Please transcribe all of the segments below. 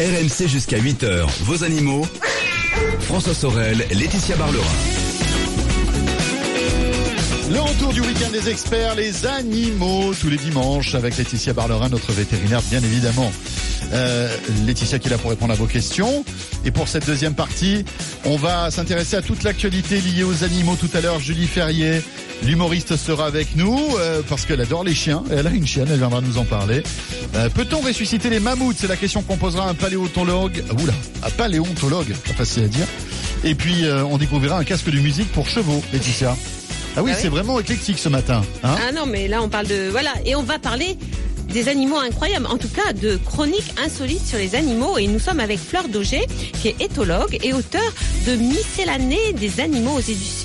RMC jusqu'à 8h, vos animaux. François Sorel, Laetitia Barlerin. Le retour du week-end des experts, les animaux, tous les dimanches, avec Laetitia Barlerin, notre vétérinaire, bien évidemment. Euh, Laetitia qui est là pour répondre à vos questions. Et pour cette deuxième partie, on va s'intéresser à toute l'actualité liée aux animaux. Tout à l'heure, Julie Ferrier, l'humoriste, sera avec nous euh, parce qu'elle adore les chiens. Elle a une chienne, elle viendra nous en parler. Euh, Peut-on ressusciter les mammouths? C'est la question qu'on posera à un paléontologue. Oula, un paléontologue, pas facile à dire. Et puis, euh, on découvrira un casque de musique pour chevaux, Laetitia. Ah oui, Ah oui c'est vraiment éclectique ce matin. Hein Ah non, mais là on parle de voilà et on va parler des animaux incroyables, en tout cas de chroniques insolites sur les animaux. Et nous sommes avec Fleur Dauger, qui est éthologue et auteur de Miscellanée des animaux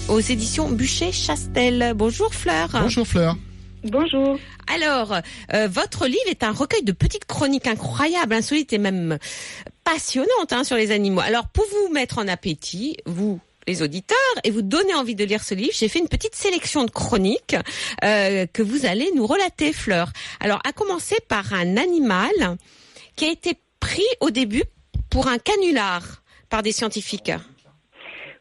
aux éditions Bûcher-Chastel. Bonjour Fleur. Bonjour Fleur. Bonjour. Alors, euh, votre livre est un recueil de petites chroniques incroyables, insolites et même passionnantes hein, sur les animaux. Alors, pour vous mettre en appétit, vous les auditeurs et vous donner envie de lire ce livre, j'ai fait une petite sélection de chroniques euh, que vous allez nous relater, Fleur. Alors, à commencer par un animal qui a été pris au début pour un canular par des scientifiques.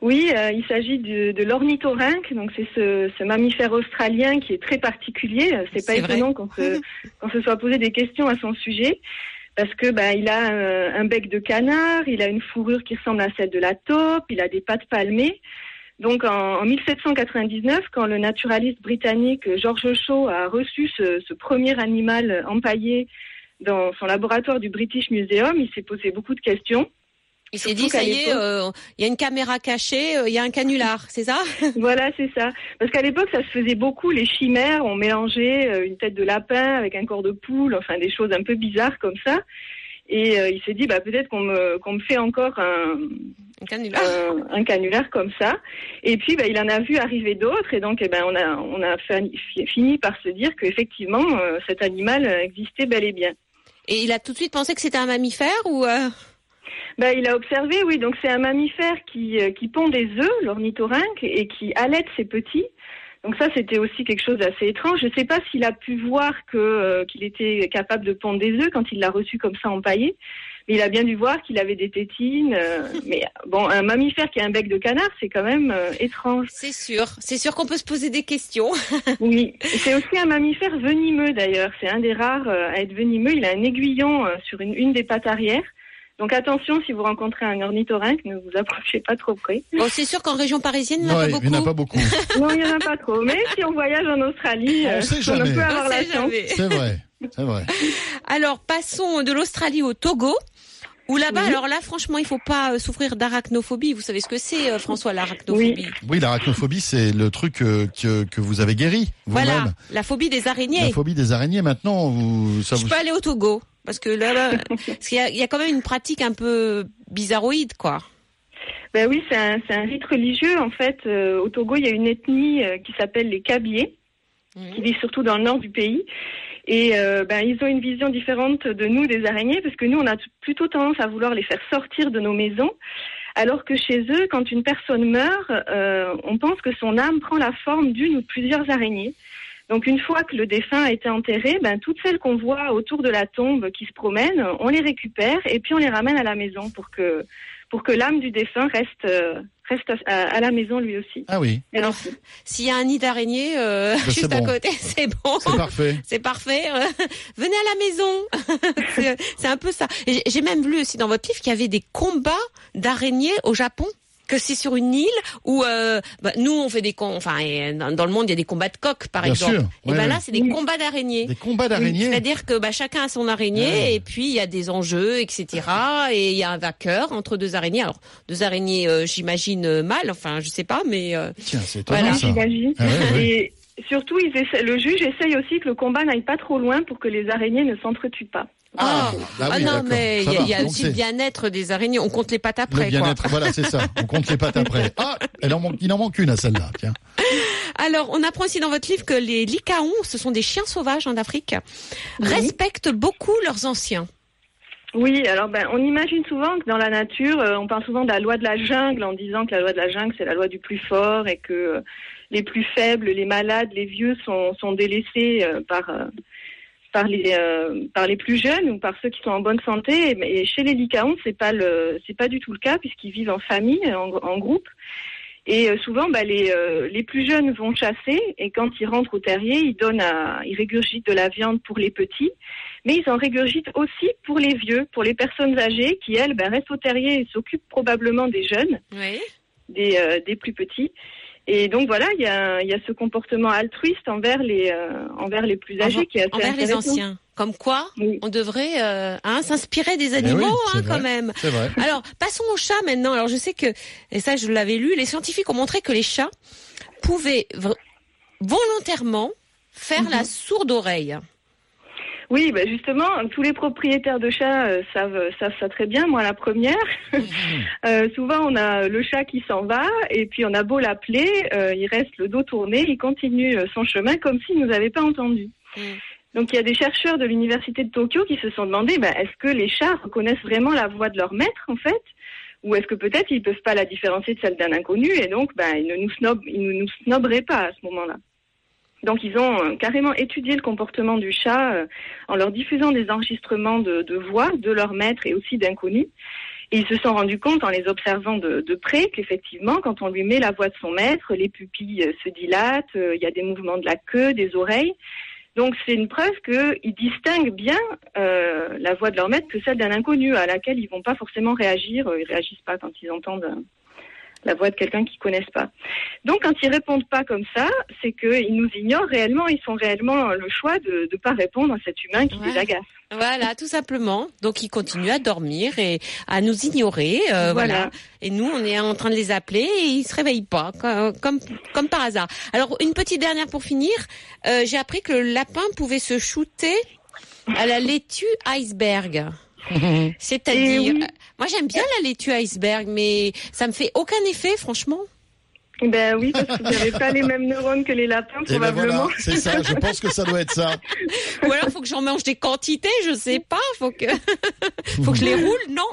Oui, euh, il s'agit de, de l'ornithorynque, donc c'est ce, ce mammifère australien qui est très particulier. Euh, C'est pas étonnant qu'on se, qu'on se soit posé des questions à son sujet, parce que bah, il a un bec de canard, il a une fourrure qui ressemble à celle de la taupe, il a des pattes palmées. Donc en, en 1799, quand le naturaliste britannique George Shaw a reçu ce premier animal empaillé dans son laboratoire du British Museum, il s'est posé beaucoup de questions. Il s'est dit, ça y est, euh, il y a une caméra cachée, euh, il y a un canular, c'est ça Voilà, c'est ça. Parce qu'à l'époque, ça se faisait beaucoup, les chimères, on mélangeait euh, une tête de lapin avec un corps de poule, enfin des choses un peu bizarres comme ça. Et euh, il s'est dit, bah, peut-être qu'on me, qu'on me fait encore un, Un canular. un, un canular comme ça. Et puis, bah, il en a vu arriver d'autres, et donc, eh ben, on a, on a fini, fini par se dire qu'effectivement, cet animal existait bel et bien. Et il a tout de suite pensé que c'était un mammifère ou euh, Bah, il a observé, oui. Donc c'est un mammifère qui, euh, qui pond des œufs, l'ornithorynque, et qui allaite ses petits. Donc ça, c'était aussi quelque chose d'assez étrange. Je ne sais pas s'il a pu voir que euh, qu'il était capable de pondre des œufs quand il l'a reçu comme ça empaillé. Mais il a bien dû voir qu'il avait des tétines. euh, mais bon, un mammifère qui a un bec de canard, c'est quand même euh, étrange. C'est sûr, c'est sûr qu'on peut se poser des questions. Oui, c'est aussi un mammifère venimeux d'ailleurs. C'est un des rares euh, à être venimeux. Il a un aiguillon euh, sur une, une des pattes arrière. Donc attention, si vous rencontrez un ornithorynque, ne vous approchez pas trop près. Bon, c'est sûr qu'en région parisienne, il n'y en a Ouais, pas il n'y en a beaucoup. pas beaucoup. Non, il n'y en a pas trop. Mais si on voyage en Australie, On euh, sait on jamais. peut On avoir la sait chance. C'est vrai. C'est vrai. Alors, passons de l'Australie au Togo. Où là-bas, Oui. alors là, franchement, il faut pas euh, souffrir d'arachnophobie. Vous savez ce que c'est, euh, François, l'arachnophobie Oui, l'arachnophobie, c'est le truc euh, que, que vous avez guéri Voilà, la phobie des araignées. La phobie des araignées, maintenant, vous, ça Je vous... peux aller au Togo parce que là, là parce qu'il y a, il y a quand même une pratique un peu bizarroïde, quoi. Ben oui, c'est un, c'est un rite religieux. En fait, euh, au Togo, il y a une ethnie euh, qui s'appelle les Kabyles, qui vivent surtout dans le nord du pays. Et euh, ben, ils ont une vision différente de nous, des araignées, parce que nous, on a t- plutôt tendance à vouloir les faire sortir de nos maisons. Alors que chez eux, quand une personne meurt, on pense que son âme prend la forme d'une ou de plusieurs araignées. Donc une fois que le défunt a été enterré, ben, toutes celles qu'on voit autour de la tombe qui se promènent, on les récupère et puis on les ramène à la maison pour que, pour que l'âme du défunt reste, euh, reste à, à la maison lui aussi. Ah oui, Alors, aussi. S'il y a un nid d'araignée euh, Ben, juste à côté, c'est bon. c'est parfait. C'est parfait. euh, Venez à la maison. c'est un peu ça. J'ai même lu aussi dans votre livre qu'il y avait des combats d'araignées au Japon. Que c'est sur une île où euh, bah, nous on fait des enfin et dans le monde il y a des combats de coqs par Bien exemple. sûr, Et ouais, ben ouais. là c'est des combats d'araignées. Des combats d'araignées. C'est-à-dire que bah, chacun a son araignée Ouais. et puis il y a des enjeux, etc. Et il y a un vainqueur entre deux araignées. Alors deux araignées, euh, j'imagine euh, mâles, enfin je sais pas, mais euh, Tiens, c'est étonnant Voilà. ça. J'imagine. Ah ouais, ouais. Et surtout, ils essaient- le juge essaye aussi que le combat n'aille pas trop loin pour que les araignées ne s'entretuent pas. Ah, bah ah non mais il y a, y aussi le bien-être des araignées. On compte les pattes le après quoi. bien-être. Voilà, c'est ça. On compte les pattes après. Ah, elle en manque, il en manque une à celle-là. Tiens. Alors, on apprend aussi dans votre livre que les licaons, ce sont des chiens sauvages en Afrique, respectent beaucoup leurs anciens. Oui, alors ben, on imagine souvent que dans la nature, euh, on parle souvent de la loi de la jungle en disant que la loi de la jungle, c'est la loi du plus fort et que euh, les plus faibles, les malades, les vieux sont, sont délaissés euh, par, euh, par les par les plus jeunes ou par ceux qui sont en bonne santé. Et chez les licaons, c'est pas le c'est pas du tout le cas puisqu'ils vivent en famille, en, en groupe. Et souvent, bah, les, les plus jeunes vont chasser et quand ils rentrent au terrier, ils donnent, à, ils régurgitent de la viande pour les petits, mais ils en régurgitent aussi pour les vieux, pour les personnes âgées qui elles bah, restent au terrier et s'occupent probablement des jeunes, Oui. des, des plus petits. Et donc voilà, il y a, il y a ce comportement altruiste envers les euh, envers les plus âgés qui est assez Envers les anciens. Comme quoi, Oui. on devrait euh, hein, s'inspirer des Eh animaux oui, hein, quand même. C'est vrai. Alors, passons aux chats maintenant. Alors, je sais que, et ça, je l'avais lu, les scientifiques ont montré que les chats pouvaient volontairement faire Mhm. la sourde oreille. Oui, bah justement, tous les propriétaires de chats euh, savent, savent ça très bien. Moi, la première. Euh, souvent, on a le chat qui s'en va et puis on a beau l'appeler, euh, il reste le dos tourné, il continue euh, son chemin comme s'il nous avait pas entendu. Mm. Donc, il y a des chercheurs de l'université de Tokyo qui se sont demandé, bah, est-ce que les chats reconnaissent vraiment la voix de leur maître, en fait, ou est-ce que peut-être ils peuvent pas la différencier de celle d'un inconnu et donc, bah, ils ne nous snob, ils ne nous snoberaient pas à ce moment-là? Donc ils ont euh, carrément étudié le comportement du chat euh, en leur diffusant des enregistrements de, voix de leur maître et aussi d'inconnus. Et ils se sont rendus compte en les observant de, près qu'effectivement, quand on lui met la voix de son maître, les pupilles euh, se dilatent, il y a des mouvements de la queue, des oreilles. Donc c'est une preuve qu'ils distinguent bien la voix de leur maître que celle d'un inconnu à laquelle ils vont pas forcément réagir. Ils réagissent pas quand ils entendent la voix de quelqu'un qu'ils connaissent pas. Donc quand ils répondent pas comme ça, c'est qu'ils nous ignorent réellement, ils font réellement le choix de ne pas répondre à cet humain qui Ouais. les agace. Voilà, tout simplement. Donc, ils continuent à dormir et à nous ignorer. euh, voilà. Voilà. Et nous, on est en train de les appeler et ils se réveillent pas, co- comme, comme par hasard. Alors, une petite dernière pour finir. Euh, J'ai appris que le lapin pouvait se shooter à la laitue iceberg. C'est-à-dire, Eh oui. euh, moi j'aime bien la laitue iceberg, mais ça me fait aucun effet, franchement. Ben oui, parce que vous n'avez pas les mêmes neurones que les lapins, Et ben probablement. voilà, c'est ça. Je pense que ça doit être ça. Ou alors faut que j'en mange des quantités, je sais pas. Faut que, faut que je les roule, non?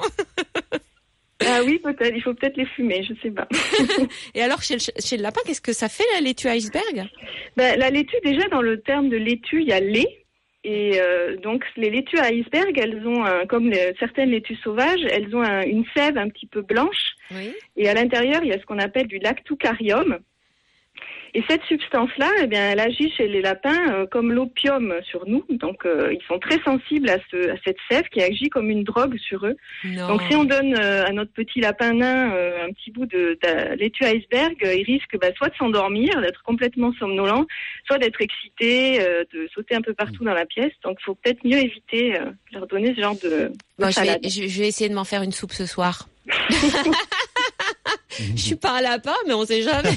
Ah oui, peut-être. Il faut peut-être les fumer, je sais pas. Et alors chez le, chez le lapin, qu'est-ce que ça fait la laitue iceberg? Ben, la laitue, déjà, dans le terme de laitue, il y a lait. Et euh, donc, les laitues à iceberg, elles ont, un- comme les- certaines laitues sauvages, elles ont un- une sève un petit peu blanche. Oui. Et à l'intérieur, il y a ce qu'on appelle du lactucarium. Et cette substance-là, eh bien, elle agit chez les lapins euh, comme l'opium sur nous. Donc, euh, ils sont très sensibles à, ce, à cette sève qui agit comme une drogue sur eux. Non. Donc, si on donne euh, à notre petit lapin nain un petit bout de, de laitue iceberg, il risque bah, soit de s'endormir, d'être complètement somnolent, soit d'être excité, de sauter un peu partout dans la pièce. Donc, il faut peut-être mieux éviter de leur donner ce genre de, de Bon, je, salade. vais, je, je vais essayer de m'en faire une soupe ce soir. je suis pas un lapin, mais on sait jamais.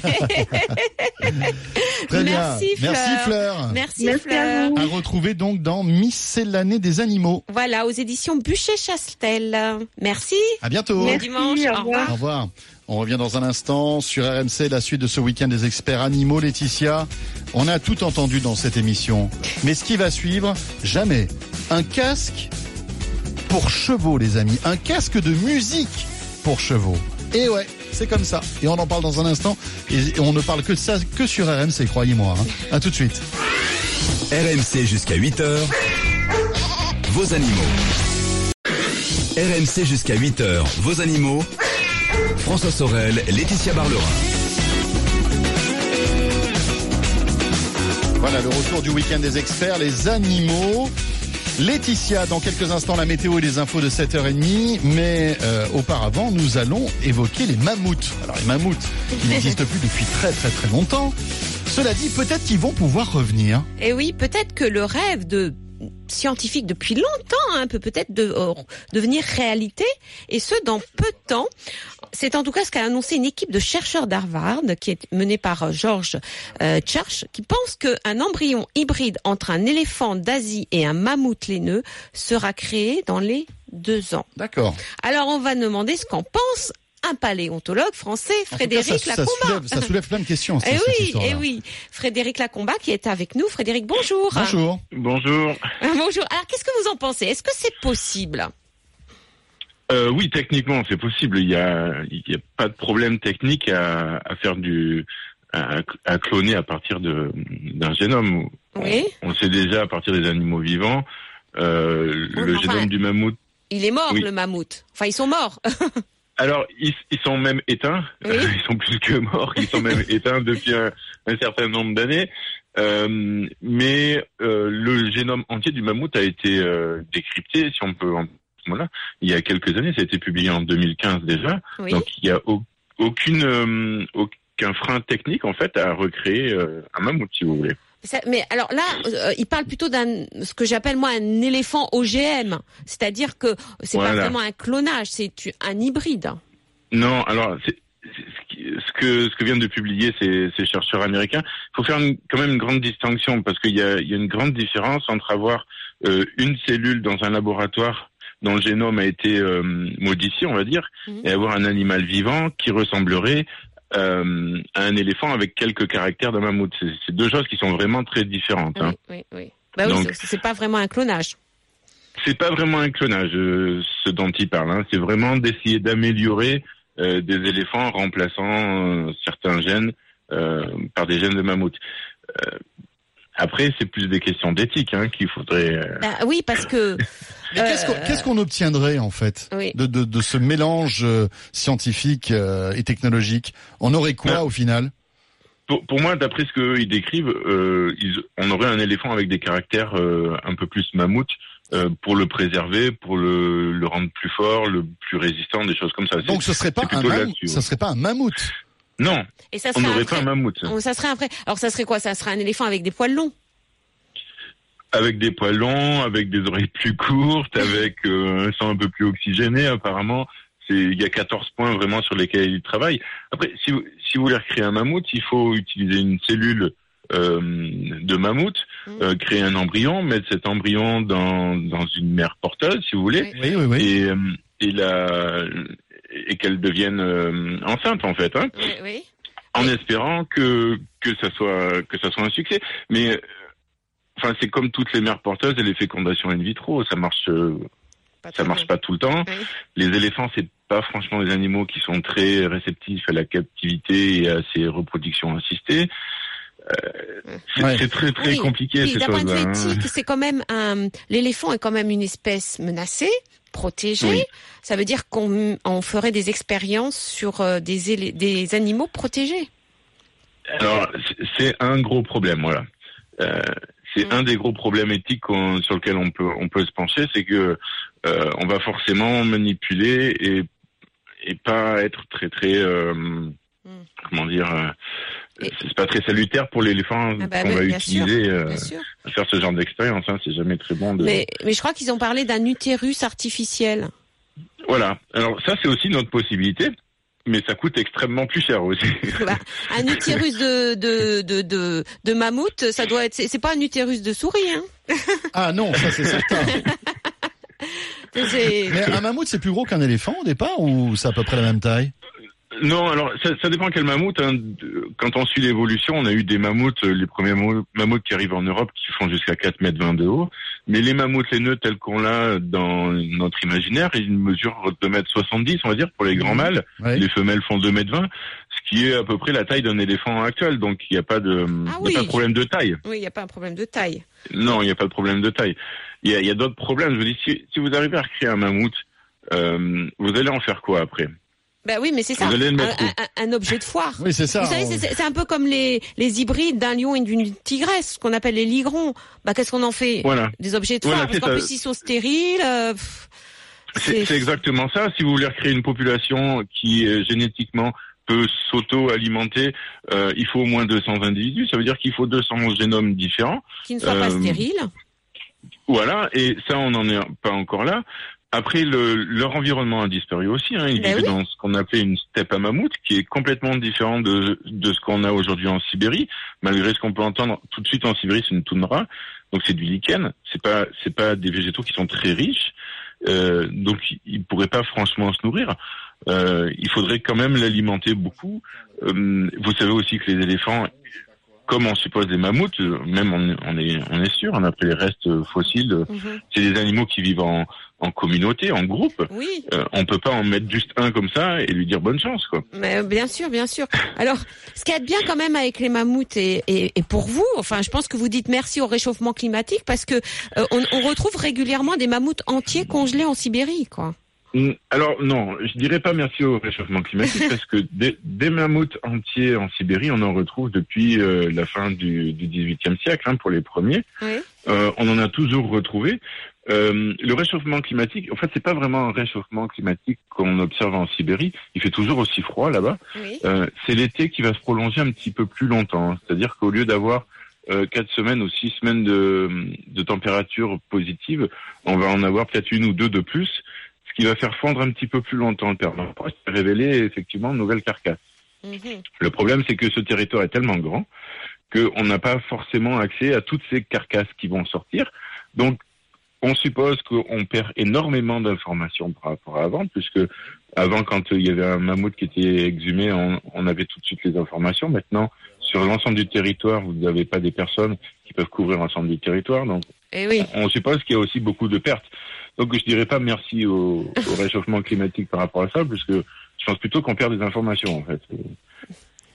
Très bien. Merci, Fleur. Merci Fleur. Merci, Merci à Fleur. vous. À retrouver donc dans Miscellanée des animaux. Voilà, aux éditions Bûcher-Chastel. Merci. À bientôt. Bon Merci, dimanche. au revoir. Au revoir. On revient dans un instant sur RMC, la suite de ce week-end des experts animaux. Laetitia, on a tout entendu dans cette émission. Mais ce qui va suivre, jamais. Un casque pour chevaux, les amis. Un casque de musique pour chevaux. Et ouais, c'est comme ça. Et on en parle dans un instant. Et on ne parle que de ça que sur RMC, croyez-moi. Hein. À tout de suite. RMC jusqu'à 8h. Vos animaux. RMC jusqu'à 8h. Vos animaux. François Sorel, Laetitia Barlerin. Voilà le retour du week-end des experts, les animaux. Laetitia, dans quelques instants, la météo et les infos de 7h30. Mais euh, auparavant, nous allons évoquer les mammouths. Alors les mammouths, qui n'existent plus depuis très très très longtemps. Cela dit, peut-être qu'ils vont pouvoir revenir. Et oui, peut-être que le rêve de scientifique depuis longtemps hein, peut peut-être de- euh, devenir réalité, et ce dans peu de temps. C'est en tout cas ce qu'a annoncé une équipe de chercheurs d'Harvard, qui est menée par euh, George euh, Church, qui pense qu'un embryon hybride entre un éléphant d'Asie et un mammouth laineux sera créé dans les deux ans. D'accord. Alors on va demander ce qu'en pense un paléontologue français, tout cas, Frédéric ça, ça Lacomba. soulève, ça soulève plein de questions. Eh oui, histoire-là. eh oui, Frédéric Lacomba qui est avec nous. Frédéric, bonjour. Bonjour. Bonjour. Bonjour. Alors, qu'est-ce que vous en pensez? Est-ce que c'est possible? Euh, oui, techniquement, c'est possible. Il y a, il y a pas de problème technique à, à faire du, à, à cloner à partir de d'un génome. Oui. On, sait déjà à partir des animaux vivants. Euh, Oui, le enfin- génome du mammouth. Il est mort, Oui. le mammouth. Enfin, ils sont morts. Alors, ils, ils sont même éteints. Oui. Ils sont plus que morts. Ils sont même éteints depuis un, un certain nombre d'années. Euh, mais euh, le génome entier du mammouth a été euh, décrypté, si on peut. En, voilà, il y a quelques années, ça a été publié en 2015 déjà. Oui. Donc, il y a au- aucune euh, aucun frein technique en fait à recréer euh, un mammouth, si vous voulez. Mais alors là, euh, il parle plutôt d'un ce que j'appelle moi un éléphant OGM, c'est-à-dire que c'est pas Voilà. vraiment un clonage, c'est un hybride. Non, alors ce, que ce que viennent de publier ces, ces chercheurs américains. Il faut faire une- quand même une grande distinction parce qu'il y a, il y a une grande différence entre avoir une cellule dans un laboratoire dont le génome a été euh, modifié, on va dire, Mhm. et avoir un animal vivant qui ressemblerait euh, à un éléphant avec quelques caractères d'un mammouth. C'est deux choses qui sont vraiment très différentes. hein. Oui, oui, oui. Bah oui, c'est- pas vraiment un clonage. C'est pas vraiment un clonage, euh, ce dont il parle. hein. C'est vraiment d'essayer d'améliorer euh, des éléphants en remplaçant certains gènes par des gènes de mammouth. Après, c'est plus des questions d'éthique hein, qu'il faudrait. euh, Bah oui, parce que Mais qu'est-ce qu'on Euh, qu'est-ce qu'on obtiendrait en fait Oui. de, de, de ce mélange euh, scientifique euh, et technologique? On aurait quoi Ben, au final? Pour, pour moi, d'après ce qu'ils décrivent, euh, ils- on aurait un éléphant avec des caractères euh, un peu plus mammouth euh, pour le préserver, pour le, le rendre plus fort, le plus résistant, des choses comme ça. C'est- Donc ce serait pas un mammouth, ça serait pas un mammouth. Non, et ça on serait n'aurait un pas un mammouth. Ça serait un vrai. Alors ça serait quoi? Ça serait un éléphant avec des poils longs? Avec des poils longs, avec des oreilles plus courtes, avec euh, un sang un peu plus oxygéné apparemment. C'est il y a 14 points vraiment sur lesquels il travaille. Après, si vous, si vous voulez recréer un mammouth, il faut utiliser une cellule euh, de mammouth, Mm. euh, créer un embryon, mettre cet embryon dans, dans une mère porteuse, si vous voulez, Oui, oui, oui. et, euh, et, la, et qu'elle devienne euh, enceinte en fait. Hein Oui, oui. en espérant que que ça soit que ça soit un succès. Mais euh, enfin, c'est comme toutes les mères porteuses et les fécondations in vitro, ça marche euh, Pas ça marche bien. pas tout le temps. Oui. Les éléphants, c'est pas franchement des animaux qui sont très réceptifs à la captivité et à ces reproductions assistées. Euh, c'est Ouais. très très Oui, compliqué d'un point de choses-là. vue hein. éthique, c'est quand même un. L'éléphant est quand même une espèce menacée, protégée. Oui. Ça veut dire qu'on on ferait des expériences sur euh, des, des animaux protégés. Alors, c'est- un gros problème, voilà. Euh, c'est Mm. un des gros problèmes éthiques sur lequel on peut on peut se pencher, c'est que euh, on va forcément manipuler et et pas être très très euh, comment dire Mm. C'est pas très salutaire pour l'éléphant Ah bah qu'on oui, va bien sûr, utiliser euh, Bien sûr. à faire ce genre d'expérience. Hein, c'est jamais très bon de. Mais, mais je crois qu'ils ont parlé d'un utérus artificiel. Voilà. Alors ça c'est aussi notre possibilité. Mais ça coûte extrêmement plus cher aussi. Bah, un utérus de, de, de, de, de mammouth, ça doit être. C'est pas un utérus de souris, hein. Ah non, ça c'est certain. Mais un mammouth c'est plus gros qu'un éléphant au départ ou c'est à peu près la même taille? Non, alors ça, ça dépend quel mammouth. hein. Quand on suit l'évolution, on a eu des mammouths, euh, les premiers mammouths qui arrivent en Europe qui font jusqu'à 4 mètres 20 de haut. Mais les mammouths laineux tels qu'on l'a dans notre imaginaire, ils mesurent 2 mètres 70, on va dire, pour les grands mâles. Ouais. Les femelles font 2 mètres 20, ce qui est à peu près la taille d'un éléphant actuel. Donc il n'y a pas de, il y a oui. pas de problème de taille. Oui, il n'y a pas un problème de taille. Non, il n'y a pas de problème de taille. Il y a, il y a d'autres problèmes. Je vous dis, si, si vous arrivez à recréer un mammouth, euh, vous allez en faire quoi après? Ben oui, mais c'est ça. Un, objet de foire. Oui, c'est ça. Vous savez, on- c'est- c'est un peu comme les, les hybrides d'un lion et d'une tigresse, ce qu'on appelle les ligrons. Bah, qu'est-ce qu'on en fait Voilà. Des objets de Voilà, foire, parce c'est qu'en ça. plus ils sont stériles. euh, pff, C'est c'est exactement ça. Si vous voulez recréer une population qui euh, génétiquement peut s'auto-alimenter, euh, il faut au moins 200 individus. Ça veut dire qu'il faut 200 génomes différents. qui ne soient pas stériles. Voilà. Et ça, on n'en est pas encore là. Après, le, leur environnement a disparu aussi. Hein. Ils Ben vivaient oui. dans ce qu'on appelait une steppe à mammouth, qui est complètement différent de, de ce qu'on a aujourd'hui en Sibérie. Malgré ce qu'on peut entendre tout de suite en Sibérie, c'est une toundra, donc c'est du lichen. C'est pas, c'est pas des végétaux qui sont très riches, euh, donc ils pourraient pas franchement se nourrir. Euh, il faudrait quand même l'alimenter beaucoup. Euh, vous savez aussi que les éléphants comme on suppose des mammouths, euh, même on, on est on est sûr, on a pris les restes fossiles, euh, Mhm. c'est des animaux qui vivent en, en communauté, en groupe. Oui, Euh, on peut pas en mettre juste un comme ça et lui dire bonne chance, quoi. mais euh, bien sûr, bien sûr. Alors, ce qui est bien quand même avec les mammouths et, et, et pour vous, enfin, je pense que vous dites merci au réchauffement climatique parce que euh, on, on retrouve régulièrement des mammouths entiers congelés en Sibérie, quoi. Mm, Alors non, je dirais pas merci au réchauffement climatique parce que des, des mammouths entiers en Sibérie, on en retrouve depuis euh, la fin du, 18e siècle hein, pour les premiers. Oui. Euh, on en a toujours retrouvé. Euh, le réchauffement climatique, en fait, c'est pas vraiment un réchauffement climatique qu'on observe en Sibérie. Il fait toujours aussi froid là-bas. Oui. Euh, c'est l'été qui va se prolonger un petit peu plus longtemps. C'est-à-dire qu'au lieu d'avoir euh, quatre semaines ou six semaines de, de température positive, on va en avoir peut-être une ou deux de plus, ce qui va faire fondre un petit peu plus longtemps le permafrost et révéler effectivement de nouvelles carcasses. Mhm. Le problème, c'est que ce territoire est tellement grand qu'on n'a pas forcément accès à toutes ces carcasses qui vont sortir. Donc, on suppose qu'on perd énormément d'informations par rapport à avant, puisque avant, quand il y avait un mammouth qui était exhumé, on, on avait tout de suite les informations. Maintenant, sur l'ensemble du territoire, vous n'avez pas des personnes qui peuvent couvrir l'ensemble du territoire. Donc, Et Eh oui. on suppose qu'il y a aussi beaucoup de pertes. Donc, je dirais pas merci au, au réchauffement climatique par rapport à ça, puisque je pense plutôt qu'on perd des informations, en fait.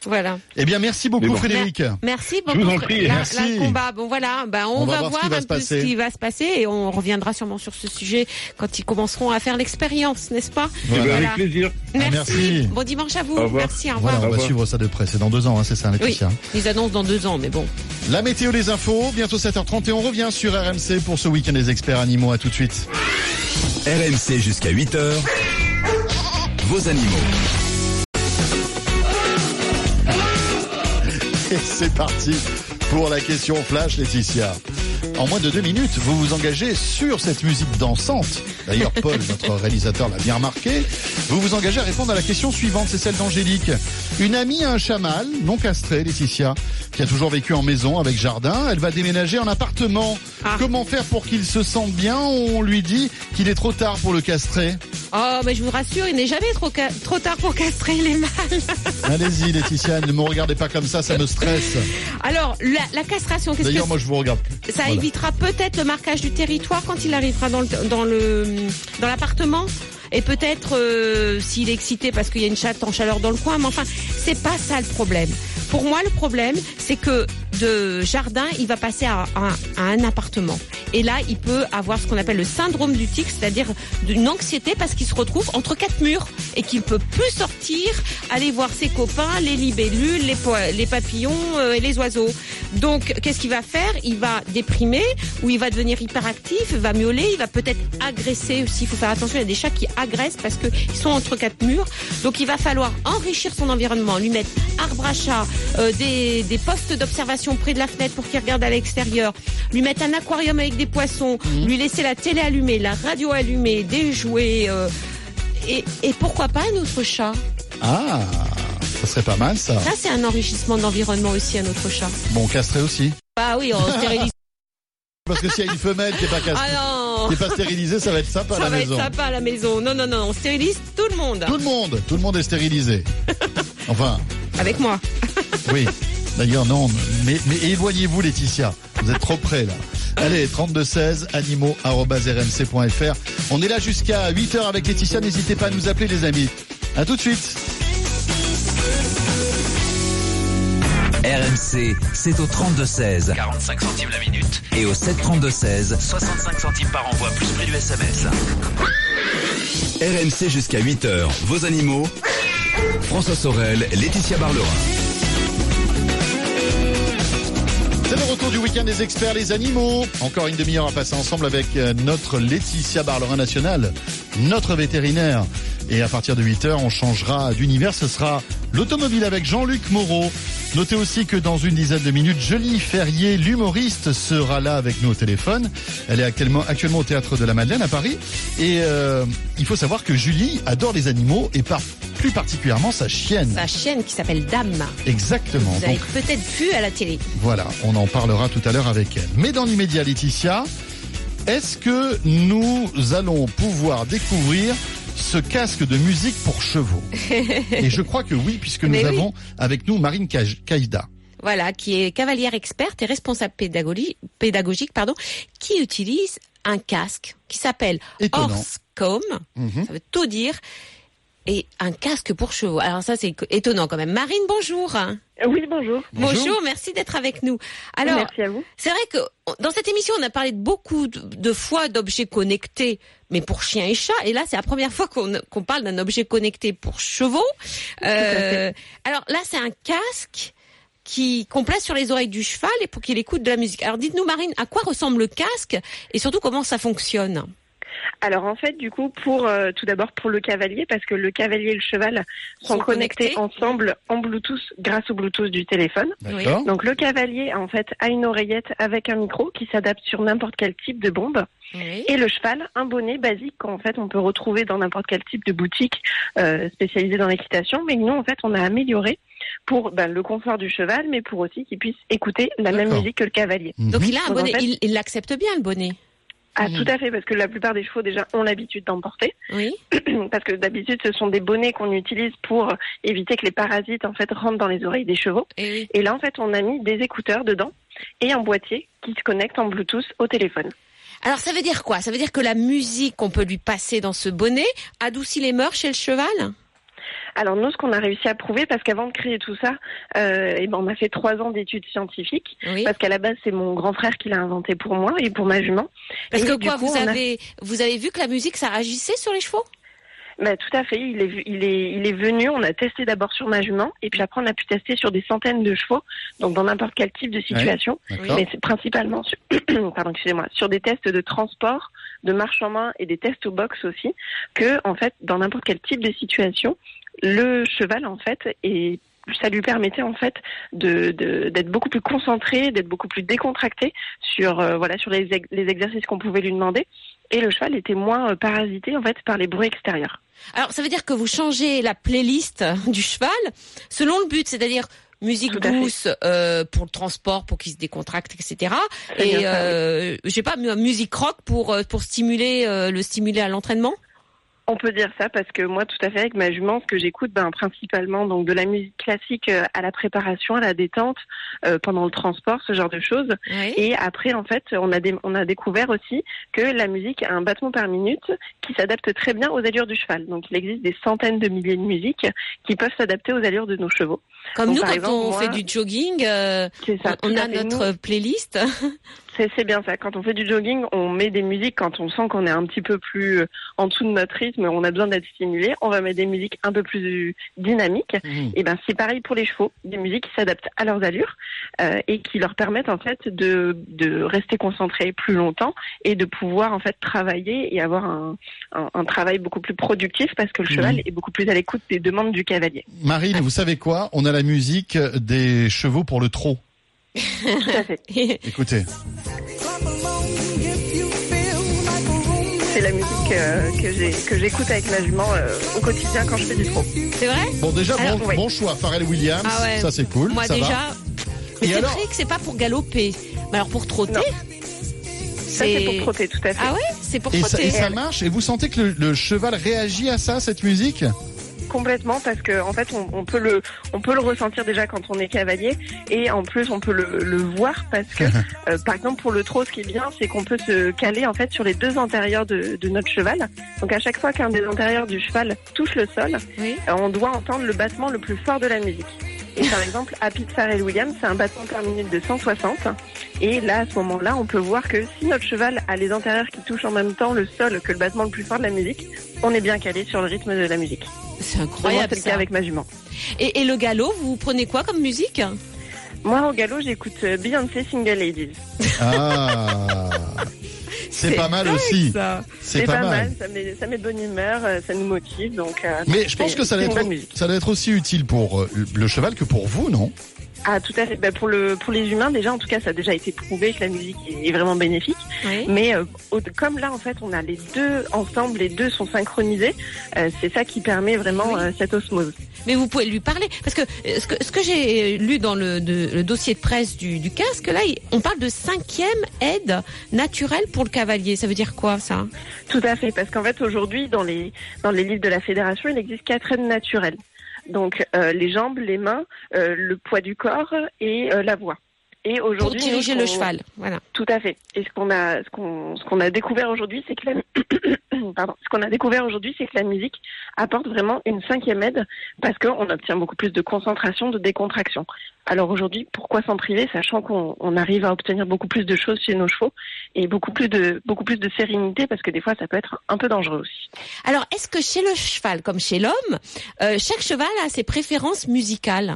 Voilà. Eh bien, merci beaucoup, bon. Frédéric. Merci Je beaucoup. vous en prie. La- Merci. la- le combat. Bon voilà, ben on, On va va, voir ce voir, qui va un se peu passer. ce qui va se passer et on reviendra sûrement sur ce sujet quand ils commenceront à faire l'expérience, n'est-ce pas? Eh ben, Voilà. avec plaisir. Merci. merci. Bon dimanche à vous. Au. Merci. Au Voilà, revoir. on Au va suivre ça de près. C'est dans deux ans, hein, c'est ça, Oui, Laetitia. ils annoncent dans deux ans, mais bon. La météo, les infos, bientôt 7h30 et on revient sur RMC pour ce week-end des experts animaux. À tout de suite. RMC jusqu'à 8h. Vos animaux. c'est parti pour la question flash, Laetitia. En moins de deux minutes, vous vous engagez sur cette musique dansante. D'ailleurs, Paul, notre réalisateur, l'a bien remarqué. Vous vous engagez à répondre à la question suivante, c'est celle d'Angélique. Une amie a un chamal, non castré, Laetitia, qui a toujours vécu en maison avec jardin. Elle va déménager en appartement. Ah. Comment faire pour qu'il se sente bien? On lui dit qu'il est trop tard pour le castrer. Oh, mais je vous rassure, il n'est jamais trop, tard pour castrer les mâles. Allez-y, Laetitia, ne me regardez pas comme ça, ça me stresse. Alors, la, la castration, qu'est-ce que D'ailleurs, moi, je vous regarde plus. ça Voilà. Évitera peut-être le marquage du territoire quand il arrivera dans l'appartement. Et peut-être euh, s'il est excité parce qu'il y a une chatte en chaleur dans le coin. Mais enfin c'est pas ça le problème. Pour moi le problème c'est que de jardin il va passer à, un appartement et là il peut avoir ce qu'on appelle le syndrome du tic c'est-à-dire d'une anxiété parce qu'il se retrouve entre quatre murs et qu'il peut plus sortir aller voir ses copains les libellules les, papillons euh, et les oiseaux donc, qu'est-ce qu'il va faire? Il va déprimer ou il va devenir hyperactif, il va miauler, il va peut-être agresser aussi. Il faut faire attention, il y a des chats qui agressent parce qu'ils sont entre quatre murs. Donc, il va falloir enrichir son environnement, lui mettre arbre à chat, euh, des postes d'observation près de la fenêtre pour qu'il regarde à l'extérieur, lui mettre un aquarium avec des poissons, lui laisser la télé allumée, la radio allumée, des jouets. euh, et, et pourquoi pas un autre chat? Ah, ça serait pas mal, ça. Ça, c'est un enrichissement de l'environnement aussi, un autre chat. Bon, castré aussi. Bah oui, on stérilise. Parce que s'il y a une femelle qui est pas castrée, Ah qui est pas stérilisée, ça va être sympa à Ça la va maison. être sympa à la maison. Non, non, non, on stérilise tout le monde. Tout le monde, tout le monde est stérilisé. Enfin, Avec moi. oui. D'ailleurs, non. Mais, mais éloignez-vous, Laetitia. Vous êtes trop près, là. Allez, 3216 animaux.rmc.fr. On est là jusqu'à 8h avec Laetitia. N'hésitez pas à nous appeler, les amis. À tout de suite. RMC, c'est au 32-16. 45 centimes la minute. Et au 732-16. 65 centimes par envoi, plus prix du SMS. RMC jusqu'à 8h. Vos animaux. François Sorel, Laetitia Barlerin. C'est le retour du week-end des experts, les animaux. Encore une demi-heure à passer ensemble avec euh, notre Laetitia Barlerin nationale, notre vétérinaire. Et à partir de 8h, on changera d'univers. Ce sera l'automobile avec Jean-Luc Moreau. Notez aussi que dans une dizaine de minutes, Jolie Ferrier, l'humoriste, sera là avec nous au téléphone. Elle est actuellement, actuellement au Théâtre de la Madeleine à Paris. Et euh, il faut savoir que Julie adore les animaux et par, plus particulièrement sa chienne. Sa chienne qui s'appelle Dame. Exactement. Vous avez peut-être vu à la télé. voilà, on en parlera tout à l'heure avec elle. Mais dans l'immédiat, Laetitia, est-ce que nous allons pouvoir découvrir ce casque de musique pour chevaux? Et je crois que oui, puisque nous Mais oui. avons avec nous Marine Kaïda. Voilà, qui est cavalière experte et responsable pédagogique, pédagogique pardon, qui utilise un casque qui s'appelle. Horsecomb. Mhm. Ça veut tout dire. Et un casque pour chevaux. Alors ça, c'est étonnant quand même. Marine, bonjour. Oui, bonjour. Bonjour, merci d'être avec nous. Alors, Merci à vous. c'est vrai que dans cette émission, on a parlé de beaucoup de, de fois d'objets connectés, mais pour chiens et chats. Et là, c'est la première fois qu'on qu'on parle d'un objet connecté pour chevaux. Euh, alors là, c'est un casque qui qu'on place sur les oreilles du cheval et pour qu'il écoute de la musique. Alors dites-nous, Marine, à quoi ressemble le casque et surtout comment ça fonctionne? Alors en fait, du coup, pour euh, tout d'abord pour le cavalier, parce que le cavalier et le cheval sont, Sont connectés, connectés. ensemble en Bluetooth grâce au Bluetooth du téléphone. D'accord. Donc le cavalier en fait a une oreillette avec un micro qui s'adapte sur n'importe quel type de bombe. Oui. Et le cheval, un bonnet basique qu'en fait on peut retrouver dans n'importe quel type de boutique euh, spécialisée dans l'équitation. Mais nous en fait on a amélioré pour ben, le confort du cheval, mais pour aussi qu'il puisse écouter la même musique que le cavalier. Donc Mhm. il a un Donc, en bonnet, fait- il l'accepte bien le bonnet. Ah Mhm. tout à fait, parce que la plupart des chevaux déjà ont l'habitude d'en porter. Oui. parce que d'habitude ce sont des bonnets qu'on utilise pour éviter que les parasites en fait rentrent dans les oreilles des chevaux. Et oui. Et là en fait on a mis des écouteurs dedans et un boîtier qui se connecte en Bluetooth au téléphone. Alors ça veut dire quoi? Ça veut dire que la musique qu'on peut lui passer dans ce bonnet adoucit les mœurs chez le cheval? Alors nous ce qu'on a réussi à prouver parce qu'avant de créer tout ça, euh, eh ben, on a fait trois ans d'études scientifiques Oui. parce qu'à la base c'est mon grand frère qui l'a inventé pour moi et pour ma jument. Parce Et que quoi, coup, vous a- avez vous avez vu que la musique ça agissait sur les chevaux? Bah, tout à fait, il est, il, est, il est venu, on a testé d'abord sur ma jument, et puis après on a pu tester sur des centaines de chevaux, donc dans n'importe quel type de situation, D'accord. mais c'est principalement sur, pardon, excusez-moi, sur des tests de transport, de marche en main et des tests au box aussi, que en fait, dans n'importe quel type de situation, le cheval en fait est ça lui permettait en fait de de- d'être beaucoup plus concentré, d'être beaucoup plus décontracté sur euh, voilà sur les, ex- les exercices qu'on pouvait lui demander et le cheval était moins euh, parasité en fait par les bruits extérieurs. Alors ça veut dire que vous changez la playlist du cheval selon le but, c'est-à-dire musique douce euh, pour le transport, pour qu'il se décontracte, etc. C'est Et euh, je sais pas, mu- musique rock pour pour stimuler euh, le stimuler à l'entraînement? On peut dire ça parce que moi, tout à fait, avec ma jument, ce que j'écoute, ben, principalement donc de la musique classique euh, à la préparation, à la détente, euh, pendant le transport, ce genre de choses. Oui. Et après, en fait, on a, dé- on a découvert aussi que la musique a un battement par minute qui s'adapte très bien aux allures du cheval. Donc, il existe des centaines de milliers de musiques qui peuvent s'adapter aux allures de nos chevaux. Comme Donc, nous quand exemple, on moi- fait du jogging, euh, ça. on a notre playlist. C'est bien ça. Quand on fait du jogging, on met des musiques quand on sent qu'on est un petit peu plus euh, en dessous de notre rythme, on a besoin d'être stimulé. On va mettre des musiques un peu plus dynamiques. Mhm. Et ben c'est pareil pour les chevaux, des musiques qui s'adaptent à leurs allures euh, et qui leur permettent en fait de, de rester concentrés plus longtemps et de pouvoir en fait travailler et avoir un, un, un travail beaucoup plus productif parce que le Mhm. cheval est beaucoup plus à l'écoute des demandes du cavalier. Marine, vous savez quoi? On a la musique des chevaux pour le trot. Tout à fait. Écoutez. C'est la musique euh, que j'écoute avec ma jument euh, au quotidien quand je fais du trot. C'est vrai? Bon, déjà, Alors, bon, choix. Pharrell Williams, Ah ouais. ça c'est cool. Moi ça déjà. va. Mais c'est alors vrai que c'est pas pour galoper. Mais alors pour trotter? Non. Ça c'est pour trotter, tout à fait. Ah ouais, c'est pour Et ça, trotter. et ça marche? Et vous sentez que le, le cheval réagit à ça, cette musique? Complètement parce que en fait on, on peut le on peut le ressentir déjà quand on est cavalier et en plus on peut le, le voir parce que euh, par exemple pour le trot ce qui est bien c'est qu'on peut se caler en fait sur les deux antérieurs de, de notre cheval donc à chaque fois qu'un des antérieurs du cheval touche le sol Oui. euh, on doit entendre le battement le plus fort de la musique et par exemple à Pete Farrell Williams c'est un battement par minute de 160 et là à ce moment là on peut voir que si notre cheval a les antérieurs qui touchent en même temps le sol que le battement le plus fort de la musique on est bien calé sur le rythme de la musique. C'est incroyable c'est le cas avec ma jument. Et, et le galop, vous prenez quoi comme musique? Moi, au galop, j'écoute euh, Beyoncé Single Ladies. Ah C'est pas mal aussi. Ça. C'est pas, pas, mal. mal, ça met, ça met de bonne humeur, euh, ça nous motive. Donc, euh, Mais je pense que ça doit, être, ça doit être aussi utile pour euh, le cheval que pour vous, non? Ah, tout à fait. Bah, pour, le, pour les humains, déjà, en tout cas, ça a déjà été prouvé que la musique est, vraiment bénéfique. Oui. Mais euh, comme là, en fait, on a les deux ensemble, les deux sont synchronisés, euh, c'est ça qui permet vraiment Oui. euh, cette osmose. Mais vous pouvez lui parler. Parce que euh, ce que, ce que j'ai lu dans le, de- le dossier de presse du, du casque, là, on parle de cinquième aide naturelle pour le cavalier. Ça veut dire quoi, ça? Tout à fait, parce qu'en fait, aujourd'hui, dans les, dans les livres de la Fédération, il existe quatre aides naturelles. Donc euh, les jambes, les mains, euh, le poids du corps et euh, la voix. Et Pour aujourd'hui, diriger le cheval. Voilà. Tout à fait. Et ce qu'on a, ce qu'on, ce qu'on a découvert aujourd'hui, c'est que la, pardon, ce qu'on a découvert aujourd'hui, c'est que la musique apporte vraiment une cinquième aide parce qu'on obtient beaucoup plus de concentration, de décontraction. Alors aujourd'hui, pourquoi s'en priver, sachant qu'on on arrive à obtenir beaucoup plus de choses chez nos chevaux et beaucoup plus de, beaucoup plus de sérénité parce que des fois, ça peut être un peu dangereux aussi. Alors, est-ce que chez le cheval, comme chez l'homme, euh, chaque cheval a ses préférences musicales?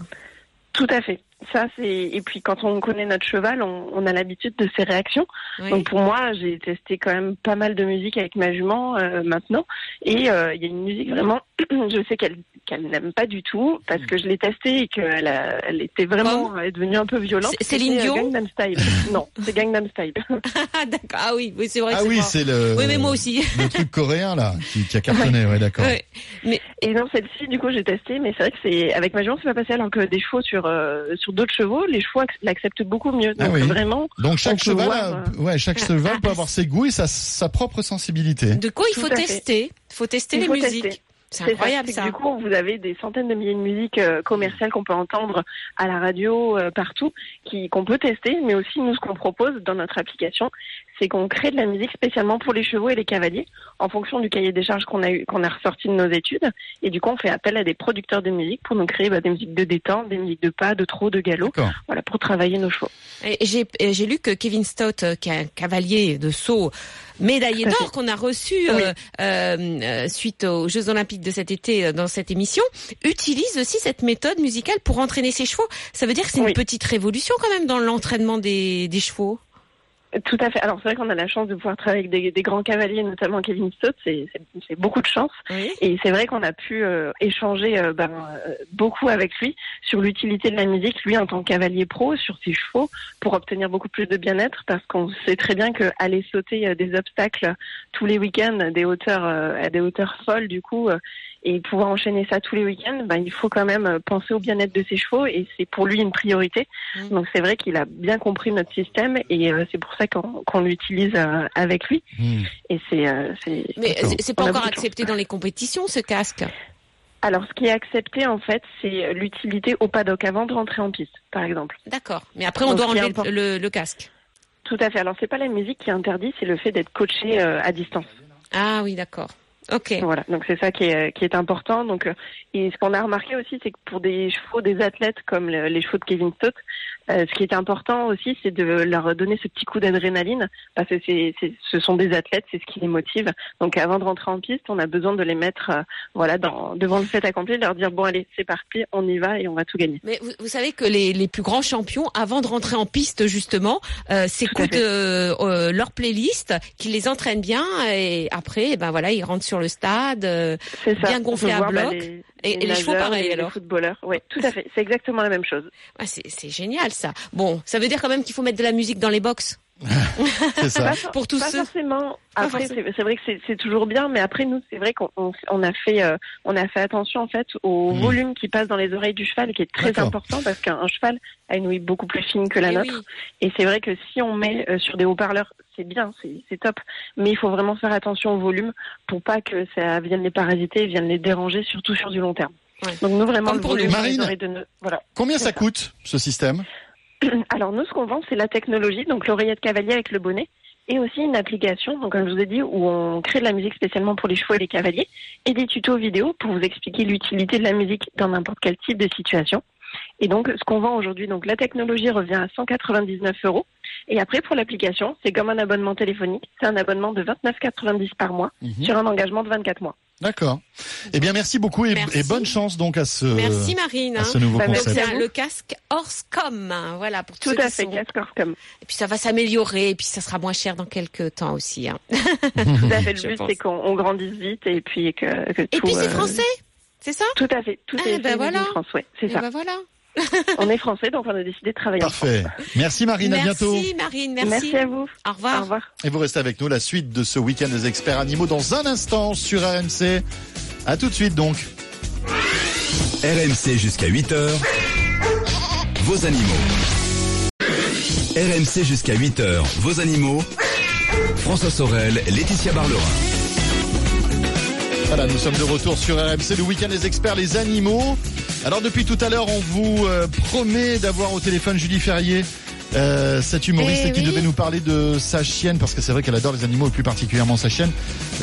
Tout à fait. Ça, c'est et puis quand on connaît notre cheval, on, on a l'habitude de ses réactions. Oui. Donc pour moi, j'ai testé quand même pas mal de musique avec ma jument euh, maintenant, et euh, il y a une musique vraiment, je sais qu'elle qu'elle n'aime pas du tout parce que je l'ai testée et qu'elle a- elle était vraiment elle est devenue un peu violente. C'est- Céline euh, Dion Gangnam Style. non, c'est Gangnam Style. Ah, d'accord. Ah oui, oui c'est vrai. Ah que oui, c'est le. Oui, mais moi aussi. Le truc coréen là, qui, qui a cartonné, ouais, d'accord. Ouais. Mais Et non, celle-ci, du coup, j'ai testé, mais c'est vrai que c'est avec ma jument, c'est pas passé alors que des chevaux sur euh, sur d'autres chevaux, les chevaux ac- l'acceptent beaucoup mieux. Ah Donc oui. vraiment, Donc chaque cheval, voir, a- ouais, chaque cheval ah, peut avoir ses goûts et sa, sa propre sensibilité. de quoi il faut tester? Il faut tester Il les faut musiques. tester. C'est incroyable ça. Du coup, vous avez des centaines de milliers de musiques euh, commerciales qu'on peut entendre à la radio euh, partout, qui qu'on peut tester, mais aussi nous ce qu'on propose dans notre application, c'est qu'on crée de la musique spécialement pour les chevaux et les cavaliers, en fonction du cahier des charges qu'on a eu, qu'on a ressorti de nos études, et du coup on fait appel à des producteurs de musique pour nous créer bah, des musiques de détente, des musiques de pas, de trot, de galop, voilà pour travailler nos chevaux. Et J'ai et j'ai lu que Kevin Stott, euh, qui est un cavalier de saut médaillé d'or qu'on a reçu euh, euh, euh, suite aux Jeux Olympiques de cet été dans cette émission, utilise aussi cette méthode musicale pour entraîner ses chevaux. Ça veut dire que c'est une Oui. petite révolution quand même dans l'entraînement des, des chevaux? Tout à fait. Alors c'est vrai qu'on a la chance de pouvoir travailler avec des, des grands cavaliers, notamment Kevin Stott, c'est beaucoup de chance. Oui. Et c'est vrai qu'on a pu euh, échanger euh, ben, euh, beaucoup avec lui sur l'utilité de la musique, lui en tant que cavalier pro, sur ses chevaux, pour obtenir beaucoup plus de bien-être, parce qu'on sait très bien que aller sauter des obstacles tous les week-ends, des hauteurs euh, à des hauteurs folles, du coup, euh, et pouvoir enchaîner ça tous les week-ends, ben, il faut quand même euh, penser au bien-être de ses chevaux, et c'est pour lui une priorité. Mm. Donc c'est vrai qu'il a bien compris notre système, et euh, c'est pour ça qu'on l'utilise euh, avec lui. Hmm. Et c'est euh, c'est Mais D'accord. c'est- pas encore accepté dans les compétitions ce casque? Alors, ce qui est accepté, en fait, c'est l'utilité au paddock avant de rentrer en piste, par exemple. D'accord. Mais après on Donc, doit enlever le, le casque. Tout à fait. Alors, c'est pas la musique qui est interdite, c'est le fait d'être coaché euh, à distance. Ah oui, d'accord. Ok. Voilà. Donc, c'est ça qui est, qui est important. Donc, euh, et ce qu'on a remarqué aussi, c'est que pour des chevaux, des athlètes comme le- les chevaux de Kevin Stott, euh, ce qui est important aussi, c'est de leur donner ce petit coup d'adrénaline, parce que c'est, c'est, ce sont des athlètes, c'est ce qui les motive. Donc, avant de rentrer en piste, on a besoin de les mettre, euh, voilà, dans, devant le fait accompli, de leur dire bon, allez, c'est parti, on y va et on va tout gagner. Mais vous, vous savez que les, les plus grands champions, avant de rentrer en piste justement, euh, s'écoutent euh, leur playlist, qu'ils les entraînent bien, et après, eh ben voilà, ils rentrent sur le stade. C'est ça. Bien On peut gonflé à voir, bah, bloc. les- Et- et les chevaux, pareil, les- alors Les footballeurs. Oui, tout à fait. C'est exactement la même chose. ah, c'est c'est génial ça. Bon, ça veut dire quand même qu'il faut mettre de la musique dans les box ça. Pour tous pas ceux. forcément. Pas Après, forcément. c'est vrai que c'est- toujours bien, mais après nous, c'est vrai qu'on on, on a fait, euh, on a fait attention en fait au Mhm. volume qui passe dans les oreilles du cheval, qui est très important parce qu'un un cheval a une ouïe beaucoup plus fine que la Eh nôtre. oui. Et c'est vrai que si on met euh, sur des haut-parleurs, c'est bien, c'est top, mais il faut vraiment faire attention au volume pour pas que ça vienne les parasiter, vienne les déranger, surtout sur du long terme. Ouais. Donc nous vraiment Comme le pour le volume les Marine. de nos- voilà. Combien ça. coûte ce système? Alors nous, ce qu'on vend, c'est la technologie, donc l'oreillette cavalier avec le bonnet, et aussi une application, donc comme je vous ai dit, où on crée de la musique spécialement pour les chevaux et les cavaliers, et des tutos vidéo pour vous expliquer l'utilité de la musique dans n'importe quel type de situation. Et donc, ce qu'on vend aujourd'hui, donc la technologie revient à 199 euros. Et après, pour l'application, c'est comme un abonnement téléphonique. C'est un abonnement de 29,90 par mois Mhm. sur un engagement de 24 mois. D'accord. Eh bien, merci beaucoup et, Merci. et bonne chance donc à ce, Merci Marine. à hein. ce nouveau Bah, merci concept. à le casque Horsecom, hein, voilà pour Tout ceux à fait, sont- Cascor comme. Et puis ça va s'améliorer, et puis ça sera moins cher dans quelques temps aussi. Hein. Tout à fait. Le but, c'est qu'on on grandisse vite et puis que, que Et tout, puis c'est euh, français, c'est ça? Tout à fait. Tout Ah, est ben fait voilà. en France, ouais. C'est Et ça. ben voilà. On est français, donc on a décidé de travailler Parfait. Merci Marine, à bientôt. Merci Marine. Merci à vous. Au revoir. Au revoir. Et vous restez avec nous la suite de ce week-end des experts animaux dans un instant sur RMC. À tout de suite donc. RMC jusqu'à 8h. Vos animaux. RMC jusqu'à 8h. Vos animaux. François Sorel, Laetitia Barlerin. Voilà, nous sommes de retour sur RMC, le week-end des experts, les animaux. Alors depuis tout à l'heure, on vous euh, promet d'avoir au téléphone Julie Ferrier. Euh, cet humoriste Eh qui oui. devait nous parler de sa chienne, parce que c'est vrai qu'elle adore les animaux et plus particulièrement sa chienne.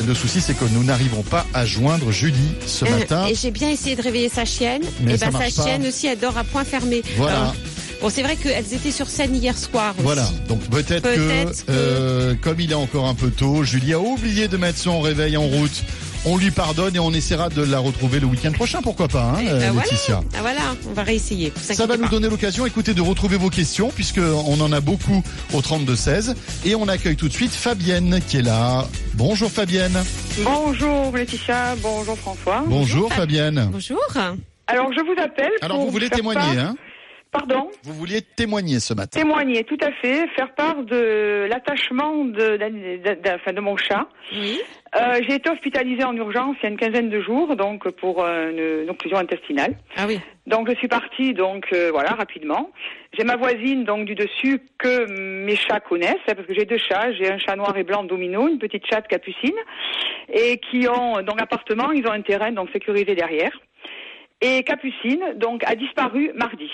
Le souci, c'est que nous n'arrivons pas à joindre Julie ce Euh, matin. Et j'ai bien essayé de réveiller sa chienne. Mais et ça ben sa pas. chienne aussi, elle dort à point fermé. Voilà. Bon, c'est vrai qu'elles étaient sur scène hier soir aussi. Voilà, donc peut-être que, que- euh, comme il est encore un peu tôt, Julie a oublié de mettre son réveil en route. On lui pardonne et on essaiera de la retrouver le week-end prochain, pourquoi pas, hein, Eh euh, ben voilà. Laetitia. Ah voilà, on va réessayer. Ça va nous donner l'occasion, écoutez, de retrouver vos questions, puisque on en a beaucoup au 32-16. Et on accueille tout de suite Fabienne qui est là. Bonjour Fabienne. Bonjour Laetitia, bonjour François. Bonjour Fabienne. Bonjour. Alors je vous appelle. Alors pour vous voulez témoigner, part- hein Pardon Vous vouliez témoigner ce matin. Témoigner, tout à fait, faire part de l'attachement de, de, de- enfin, de mon chat. Oui. Euh, J'ai été hospitalisée en urgence il y a une quinzaine de jours, donc pour euh, une, une occlusion intestinale. Ah oui. Donc je suis partie, donc euh, voilà, rapidement. J'ai ma voisine donc du dessus que mes chats connaissent, hein, parce que j'ai deux chats. J'ai un chat noir et blanc domino, une petite chatte capucine, et qui ont dans l'appartement, ils ont un terrain donc sécurisé derrière. Et Capucine donc a disparu mardi.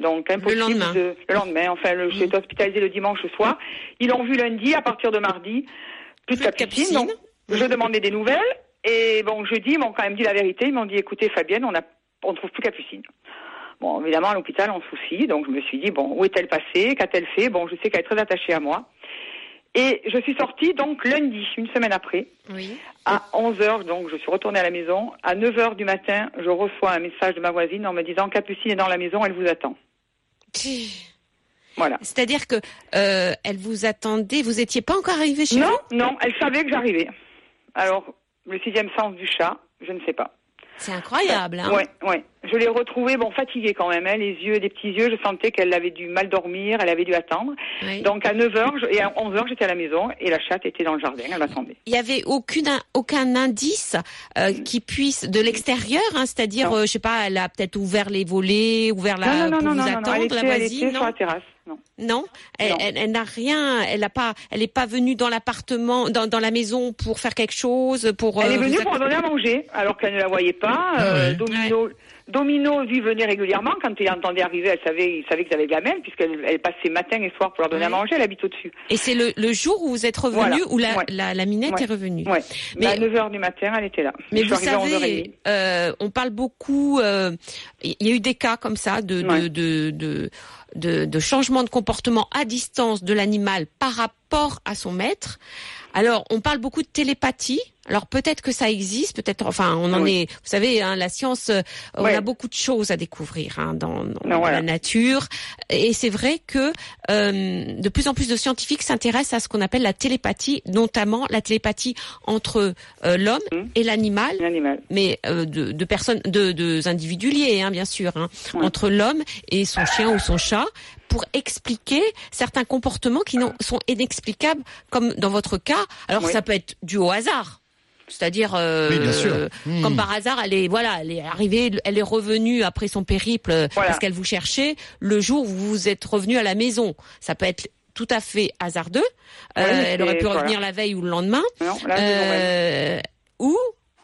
Donc impossible lendemain. de- le lendemain. Enfin, le, j'ai été hospitalisée le dimanche soir. Ils l'ont vu lundi à partir de mardi. Plus de. Donc, je demandais des nouvelles. Et bon, jeudi, ils m'ont quand même dit la vérité. Ils m'ont dit, écoutez, Fabienne, on a, on trouve plus Capucine. Bon, évidemment, à l'hôpital, on soucie. Donc, je me suis dit, bon, où est-elle passée? Qu'a-t-elle fait? Bon, je sais qu'elle est très attachée à moi. Et je suis sortie, donc, lundi, une semaine après, Oui. à 11 heures. Donc, je suis retournée à la maison. À 9 heures du matin, je reçois un message de ma voisine en me disant, Capucine est dans la maison, elle vous attend. Voilà. C'est-à-dire que euh, elle vous attendait, vous étiez pas encore arrivé chez Non, vous? non, elle savait que j'arrivais. Alors, le sixième sens du chat, je ne sais pas. C'est incroyable. Hein Ouais, ouais. Je l'ai retrouvée, bon, fatiguée quand même, hein, les yeux, des petits yeux. Je sentais qu'elle avait dû mal dormir, elle avait dû attendre. Oui. Donc à 9h et à 11h, j'étais à la maison et la chatte était dans le jardin, elle m'attendait. Il y avait aucune aucun indice euh, qui puisse de l'extérieur, hein, c'est-à-dire, Non. euh, je sais pas, elle a peut-être ouvert les volets, ouvert la non, non, pour non, vous non, non, attendre, elle était, la elle voisine, était sur non la terrasse. Non. Non, elle, Non. elle- elle n'a rien, elle n'a pas, elle n'est pas venue dans l'appartement, dans, dans la maison pour faire quelque chose, pour. Elle euh, est venue vous pour donner à manger, alors qu'elle ne la voyait pas. Ah Euh, ouais. Domino, Domino, lui, venait régulièrement. Quand il entendait arriver, elle savait, il savait qu'ils avaient de la mêle, puisqu'elle elle passait matin et soir pour leur donner à manger. Elle habite au-dessus. Et c'est le, le jour où vous êtes revenu, Voilà. où la, Ouais. la, la minette Ouais. est revenue. Mais- à 9h du matin, elle était là. Mais vous suis arrivée à 11h30. savez, euh, on parle beaucoup. euh, Il y a eu des cas comme ça de de, Ouais. de, de, de, de changement de comportement à distance de l'animal par rapport à son maître. Alors, on parle beaucoup de télépathie. Alors peut-être que ça existe, peut-être. Enfin, on en Oui. est. Vous savez, hein, la science, euh, on Ouais. a beaucoup de choses à découvrir hein, dans, dans Non, voilà. la nature. Et c'est vrai que euh, de plus en plus de scientifiques s'intéressent à ce qu'on appelle la télépathie, notamment la télépathie entre euh, l'homme Mhm. et l'animal mais euh, de, de personnes, de, de individus liés, hein, bien sûr, hein, Ouais. entre l'homme et son chien ou son chat, pour expliquer certains comportements qui sont inexplicables, comme dans votre cas. Alors Oui. ça peut être dû au hasard. C'est-à-dire, euh, Oui, bien sûr. euh, Hmm. comme par hasard, elle est voilà, elle est arrivée, elle est revenue après son périple euh, Voilà. parce qu'elle vous cherchait le jour où vous êtes revenu à la maison. Ça peut être tout à fait hasardeux. Ouais, Euh, elle aurait pu voilà. revenir la veille ou le lendemain. Non, là. Euh, ou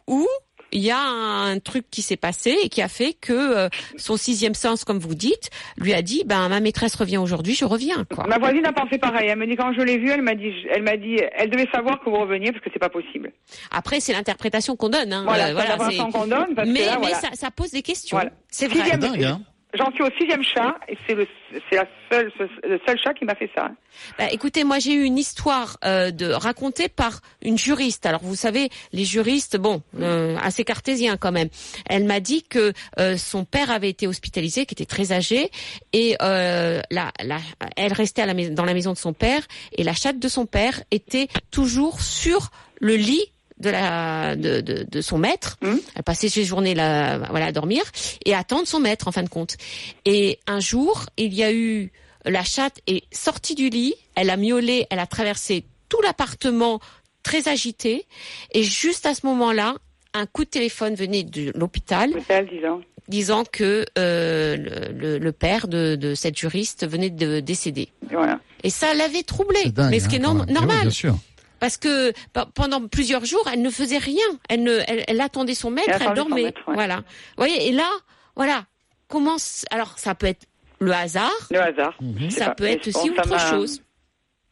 ou il y a un truc qui s'est passé et qui a fait que euh, son sixième sens, comme vous dites, lui a dit ben ma maîtresse revient aujourd'hui, je reviens quoi. Ma voisine a pensé pareil. Elle me dit quand je l'ai vue, elle m'a dit, elle m'a dit, elle devait savoir que vous reveniez parce que c'est pas possible. Après c'est l'interprétation qu'on donne. Hein. Voilà, Euh, voilà, c'est- qu'on donne parce mais que là, mais voilà. ça, ça pose des questions. Voilà. C'est vrai. Sixième- dingue, hein J'en suis au sixième chat et c'est le, c'est la seule, le seul chat qui m'a fait ça. Bah, écoutez, moi j'ai eu une histoire euh, de racontée par une juriste. Alors vous savez, les juristes, bon, euh, assez cartésiens quand même. Elle m'a dit que euh, son père avait été hospitalisé, qui était très âgé, et euh, la, la, elle restait à la dans la maison de son père, et la chatte de son père était toujours sur le lit de la de, de, de son maître. Elle passait ses journées là, voilà, à dormir et à attendre son maître en fin de compte. Et un jour, il y a eu la chatte est sortie du lit, elle a miaulé, elle a traversé tout l'appartement très agitée, et juste à ce moment-là, un coup de téléphone venait de l'hôpital C'était à 10 ans. disant que euh, le, le- père de, de cette juriste venait de décéder. Et voilà. Et ça l'avait troublé, C'est dingue. mais ce qui est hein, norm- oui, normal, bien sûr. Parce que pe- pendant plusieurs jours, elle ne faisait rien. Elle ne, elle, elle attendait son maître, Elle dormait. maître, ouais. Voilà. Vous voyez, et là, voilà. Comment c- alors ça peut être le hasard, Le hasard. Mhm. Ça pas. peut être aussi bon, autre chose.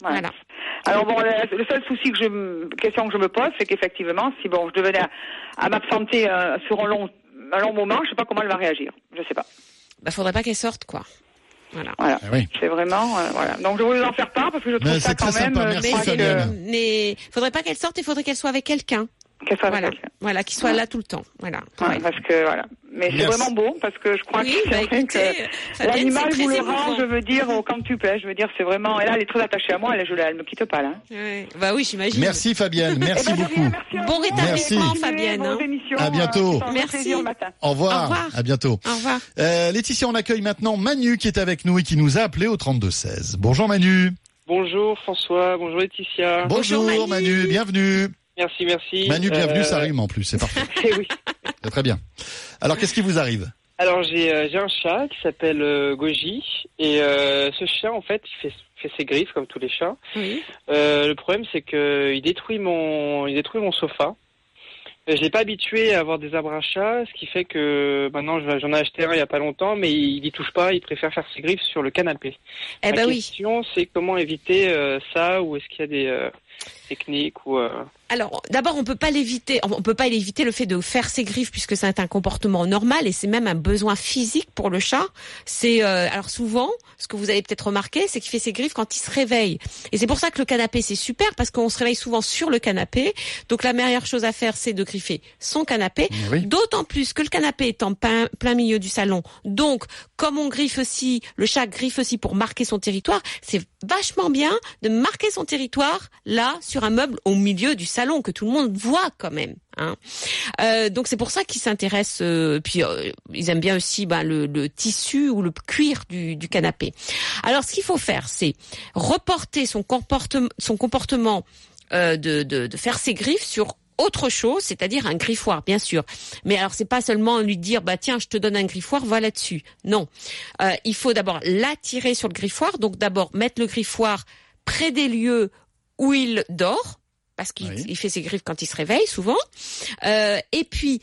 Ouais. Voilà. Alors bon, le, seul souci que je, question que je me pose, c'est qu'effectivement, si bon, je devenais à, à m'absenter euh, sur un long, un long moment, je sais pas comment elle va réagir. Je sais pas. Bah, faudrait pas qu'elle sorte, quoi. Voilà. Voilà. Ah oui. C'est vraiment, euh, voilà. Donc je voulais vous en faire part parce que je trouve Mais ça quand même. sympa, euh, merci, mais, Fabienne. que- mais faudrait pas qu'elle sorte, il faudrait qu'elle soit avec quelqu'un. Qu'elle soit avec Voilà. quelqu'un. Voilà, qu'il soit Ouais. là tout le temps. Voilà. Ouais, parce que voilà. Mais c'est vraiment beau parce que je crois Oui, que bah, que Fabienne, l'animal vous le rend, je veux dire, au quintuple. Je veux dire, c'est vraiment. Et là, elle est très attachée à moi. Elle, je, la- elle me quitte pas là. Bah oui, j'imagine. Merci Fabienne, merci Eh ben, beaucoup. rien, merci Bon rétablissement, Merci. Fabienne, hein. Vos émissions, À bientôt. euh, Merci. Au revoir. Au revoir. À bientôt. Au revoir. Euh, Laetitia, on accueille maintenant Manu qui est avec nous et qui nous a appelé au 32-16. Bonjour Manu. Bonjour François, bonjour Laetitia. Bonjour, Bonjour, Manu. Manu. bienvenue. Merci, merci. Manu, bienvenue, Euh, ça rime en plus, c'est parfait. eh oui. C'est très bien. Alors, qu'est-ce qui vous arrive Alors j'ai euh, j'ai un chat qui s'appelle euh, Goji et euh, ce chat en fait il fait, fait ses griffes comme tous les chats. Oui. Euh, le problème c'est que il détruit mon il détruit mon sofa. Je l'ai pas habitué à avoir des arbres à chat, ce qui fait que maintenant j'en ai acheté un il y a pas longtemps, mais il y touche pas, il préfère faire ses griffes sur le canapé. Eh Ma ben oui. question c'est comment éviter euh, ça ou est-ce qu'il y a des euh, techniques ou euh, Alors, d'abord, on peut pas l'éviter. On peut pas l'éviter le fait de faire ses griffes puisque c'est un comportement normal et c'est même un besoin physique pour le chat. C'est euh, alors souvent, ce que vous avez peut-être remarqué, c'est qu'il fait ses griffes quand il se réveille. Et c'est pour ça que le canapé c'est super parce qu'on se réveille souvent sur le canapé. Donc la meilleure chose à faire, c'est de griffer son canapé. Oui. D'autant plus que le canapé est en plein, plein milieu du salon. Donc, comme on griffe aussi, le chat griffe aussi pour marquer son territoire, c'est vachement bien de marquer son territoire là, sur un meuble au milieu du salon, que tout le monde voit quand même. Hein. Euh, donc c'est pour ça qu'ils s'intéressent, euh, puis euh, ils aiment bien aussi bah, le, tissu ou le cuir du, canapé. Alors ce qu'il faut faire, c'est reporter son comportement, son comportement de, de, faire ses griffes sur autre chose, c'est-à-dire un griffoir, bien sûr. Mais alors, c'est pas seulement lui dire, bah tiens, je te donne un griffoir, va là-dessus. Non, il faut d'abord l'attirer sur le griffoir. Donc d'abord mettre le griffoir près des lieux où il dort, parce qu'il Oui. fait ses griffes quand il se réveille souvent. Euh, et puis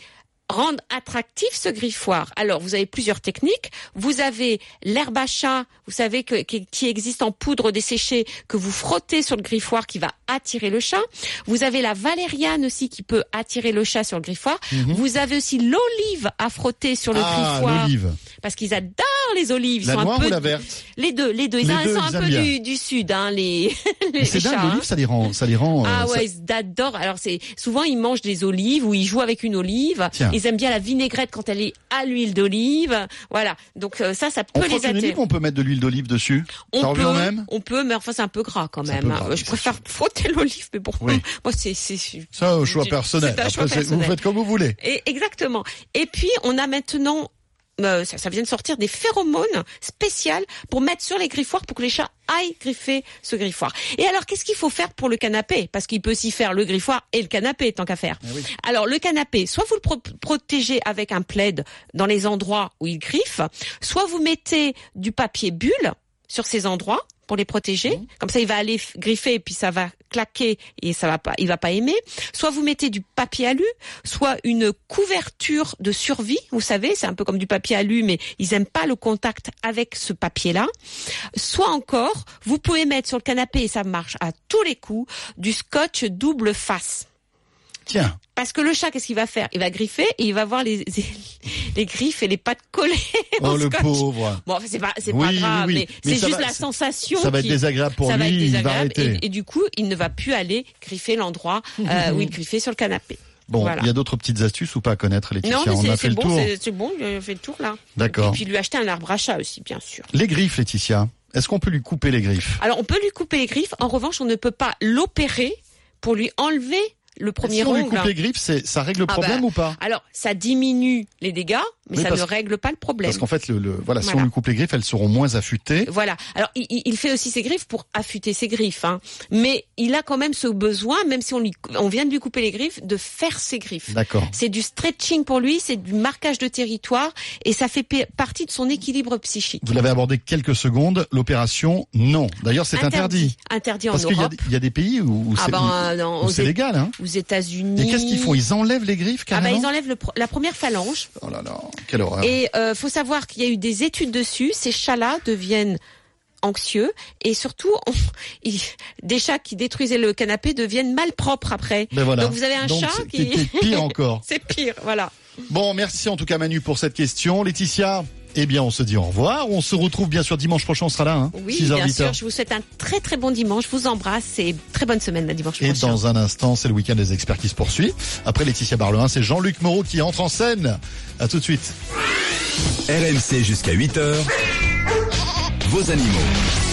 rendre attractif ce griffoir. Alors, vous avez plusieurs techniques. Vous avez l'herbe à chat, vous savez que, qui, qui existe en poudre desséchée que vous frottez sur le griffoir qui va attirer le chat. Vous avez la valériane aussi qui peut attirer le chat sur le griffoir. Mhm. Vous avez aussi l'olive à frotter sur le Ah, griffoir parce qu'ils adorent les olives. La sont noire un peu ou la verte les deux, les deux. Ils, Les ils deux, sont ils un peu du, du sud, hein, les, C'est dingue, l'olive, ça les rend, ça les rend. euh, Ah ça- ouais, ils adorent. Alors c'est souvent ils mangent des olives ou ils jouent avec une olive. Tiens. Ils aiment bien la vinaigrette quand elle est à l'huile d'olive. Voilà. Donc euh, ça, ça peut les attirer. on peut mettre de l'huile d'olive dessus? Ça On peut, même? on peut, mais enfin c'est un peu gras quand même. hein. gras, je préfère frotter l'olive, mais bon, Oui. moi c'est c'est Ça, au choix personnel. choix c'est- vous personnel. faites comme vous voulez. Et exactement. Et puis on a maintenant euh, ça, ça vient de sortir des phéromones spéciales pour mettre sur les griffoirs pour que les chats aillent griffer ce griffoir. Et alors qu'est-ce qu'il faut faire pour le canapé? Parce qu'il peut s'y faire le griffoir et le canapé tant qu'à faire. Oui. Alors le canapé, soit vous le pro- protégez avec un plaid dans les endroits où il griffe, soit vous mettez du papier bulle sur ces endroits pour les protéger. Mmh. Comme ça, il va aller griffer et puis ça va claquer et ça va pas, il va pas aimer. Soit vous mettez du papier alu, soit une couverture de survie. Vous savez, c'est un peu comme du papier alu, mais ils aiment pas le contact avec ce papier-là. Soit encore, vous pouvez mettre sur le canapé et ça marche à tous les coups du scotch double face. Tiens, Parce que le chat, qu'est-ce qu'il va faire? Il va griffer et il va voir les, les griffes et les pattes collées oh le scotch. pauvre. Bon, c'est pas, c'est Oui, pas grave, oui. mais, Mais c'est juste va- la sensation. Ça va être désagréable pour ça va lui, être il va et, et du coup, il ne va plus aller griffer l'endroit euh, où il griffait sur le canapé. Bon, Voilà. il y a d'autres petites astuces ou pas à connaître, Laetitia? Non, mais On c'est- a fait c'est le bon, tour. c'est bon, a fait le tour là. D'accord. Et puis lui acheter un arbre à chat aussi, bien sûr. Les griffes, Laetitia. Est-ce qu'on peut lui couper les griffes? Alors, on peut lui couper les griffes. En revanche, on ne peut pas l'opérer pour lui enlever le premier Si on lui ongle. coupe les griffes, c'est- ça règle le Ah problème bah, ou pas? Alors, ça diminue les dégâts, mais ça ne règle pas le problème. Parce qu'en fait, le, le- voilà, si on lui coupe les griffes, elles seront moins affûtées. Voilà. Alors, il, il- fait aussi ses griffes pour affûter ses griffes, hein. mais il a quand même ce besoin, même si on lui, on vient de lui couper les griffes, de faire ses griffes. D'accord. C'est du stretching pour lui, c'est du marquage de territoire, et ça fait pa- partie de son équilibre psychique. Vous l'avez abordé quelques secondes. L'opération, non. D'ailleurs, c'est interdit. Interdit en Parce qu'il y, a- Europe. il y a des pays où, où Ah c'est ben, euh, aux légal. Hein. Aux États-Unis. Et qu'est-ce qu'ils font? Ils enlèvent les griffes Ah bah, carrément? ils enlèvent le la première phalange. Oh là là, quelle horreur. Et euh, faut savoir qu'il y a eu des études dessus. Ces chats-là deviennent anxieux et surtout on- des chats qui détruisaient le canapé deviennent malpropres après. Ben voilà. Donc vous avez un Donc, chat qui c'est pire encore. c'est pire, voilà. Bon, merci en tout cas Manu pour cette question. Laetitia, eh bien on se dit au revoir. On se retrouve bien sûr dimanche prochain, on sera là. Hein, Oui, 6h, bien 8h. sûr. Je vous souhaite un très très bon dimanche. Je vous embrasse et très bonne semaine la dimanche Et prochain. dans un instant, c'est le week-end des experts qui se poursuit. Après Laetitia Barlerin, c'est Jean-Luc Moreau qui entre en scène. À tout de suite. RMC jusqu'à 8h. Vos animaux.